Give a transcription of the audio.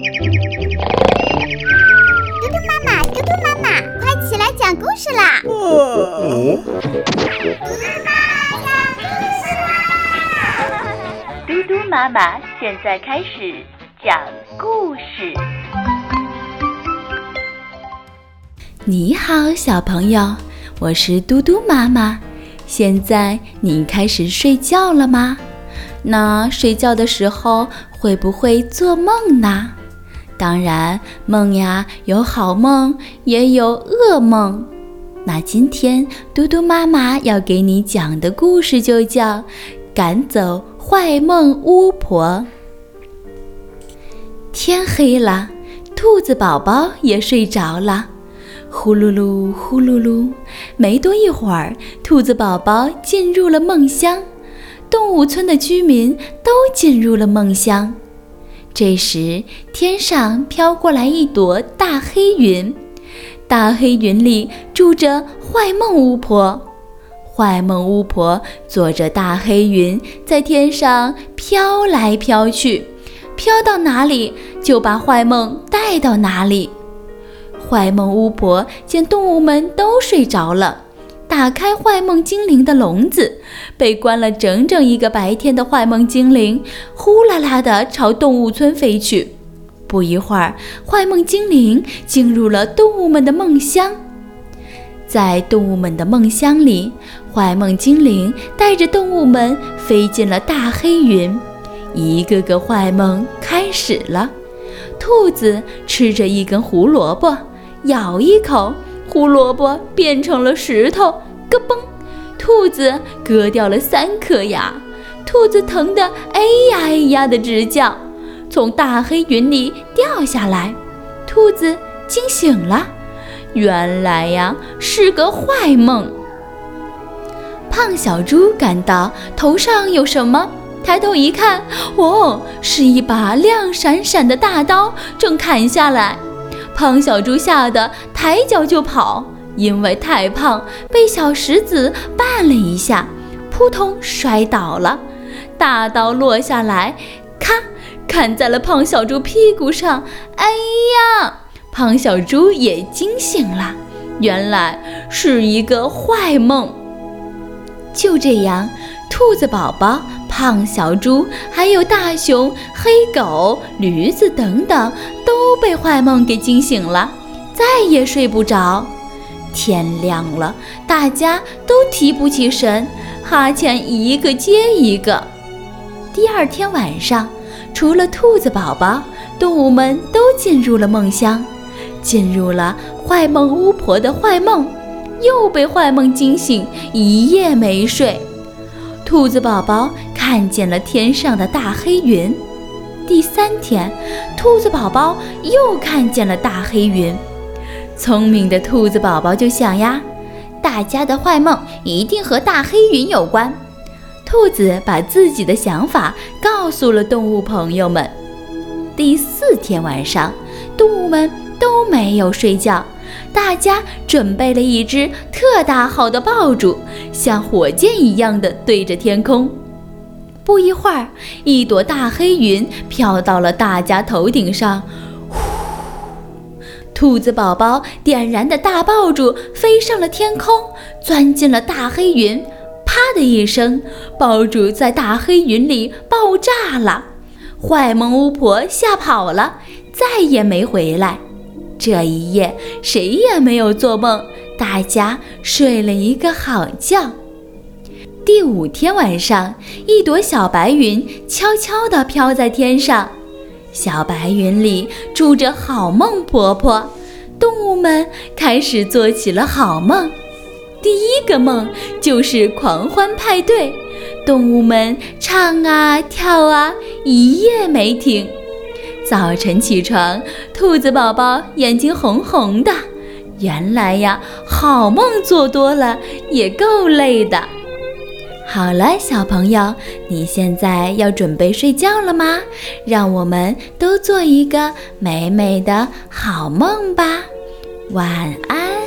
嘟嘟妈妈，嘟嘟妈妈，快起来讲故事啦！嘟嘟妈妈现在开始讲故事。你好，小朋友，我是嘟嘟妈妈。现在你开始睡觉了吗？那睡觉的时候会不会做梦呢？当然，梦呀有好梦，也有噩梦。那今天嘟嘟妈妈要给你讲的故事就叫《赶走坏梦巫婆》。天黑了，兔子宝宝也睡着了。呼噜噜，呼噜噜，没多一会儿，兔子宝宝进入了梦乡，动物村的居民都进入了梦乡。这时，天上飘过来一朵大黑云，大黑云里住着坏梦巫婆。坏梦巫婆坐着大黑云，在天上飘来飘去，飘到哪里就把坏梦带到哪里。坏梦巫婆见动物们都睡着了，打开坏梦精灵的笼子，被关了整整一个白天的坏梦精灵，呼啦啦地朝动物村飞去。不一会儿，坏梦精灵进入了动物们的梦乡。在动物们的梦乡里，坏梦精灵带着动物们飞进了大黑云，一个个坏梦开始了。兔子吃着一根胡萝卜。咬一口，胡萝卜变成了石头，咯嘣，兔子割掉了三颗牙，兔子疼得哎呀哎呀的直叫，从大黑云里掉下来，兔子惊醒了，原来呀是个坏梦。胖小猪感到头上有什么，抬头一看，哦，是一把亮闪闪的大刀，正砍下来。胖小猪吓得抬脚就跑，因为太胖，被小石子绊了一下，扑通摔倒了。大刀落下来，咔，砍在了胖小猪屁股上。哎呀！胖小猪也惊醒了，原来是一个坏梦。就这样，兔子宝宝。胖小猪，还有大熊、黑狗、驴子等等，都被坏梦给惊醒了，再也睡不着。天亮了，大家都提不起神，哈欠一个接一个。第二天晚上，除了兔子宝宝，动物们都进入了梦乡，进入了坏梦巫婆的坏梦，又被坏梦惊醒，一夜没睡。兔子宝宝看见了天上的大黑云。第三天，兔子宝宝又看见了大黑云。聪明的兔子宝宝就想呀，大家的坏梦一定和大黑云有关。兔子把自己的想法告诉了动物朋友们。第四天晚上，动物们都没有睡觉。大家准备了一只特大号的爆竹，像火箭一样的对着天空。不一会儿，一朵大黑云飘到了大家头顶上。呼！兔子宝宝点燃的大爆竹飞上了天空，钻进了大黑云。啪的一声，爆竹在大黑云里爆炸了。坏梦巫婆吓跑了，再也没回来。这一夜谁也没有做梦，大家睡了一个好觉。第五天晚上，一朵小白云悄悄地飘在天上，小白云里住着好梦婆婆。动物们开始做起了好梦，第一个梦就是狂欢派对，动物们唱啊跳啊，一夜没停。早晨起床，兔子宝宝眼睛红红的。原来呀，好梦做多了也够累的。好了，小朋友，你现在要准备睡觉了吗？让我们都做一个美美的好梦吧。晚安。